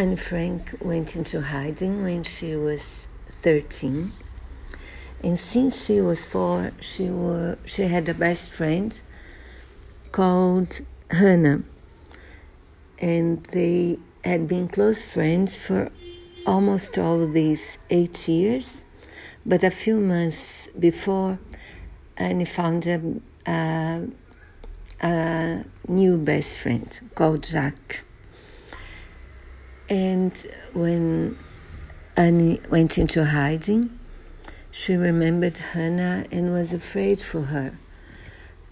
Anne Frank went into hiding when she was 13. And since she was four, she, were, she had a best friend called Hannah. And they had been close friends for almost all these eight years. But a few months before, Annie found a, a, a new best friend called Jacques. And when Annie went into hiding, she remembered Hannah and was afraid for her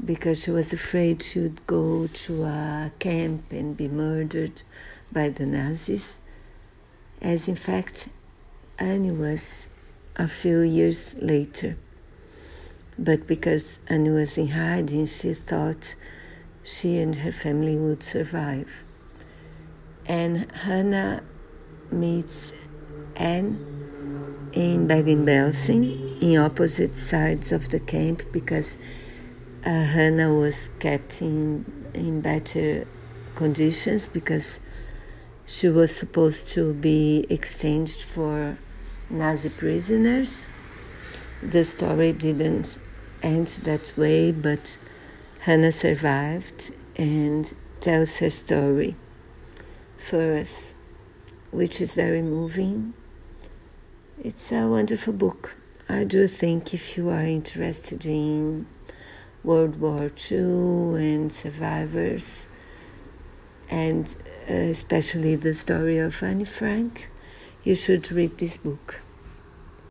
because she was afraid she would go to a camp and be murdered by the Nazis, as in fact Annie was a few years later. But because Annie was in hiding, she thought she and her family would survive. And Hannah meets Anne in Bergen-Belsen in opposite sides of the camp because uh, Hannah was kept in, in better conditions because she was supposed to be exchanged for Nazi prisoners. The story didn't end that way, but Hannah survived and tells her story us, which is very moving. It's a wonderful book. I do think if you are interested in World War II and survivors, and uh, especially the story of Anne Frank, you should read this book.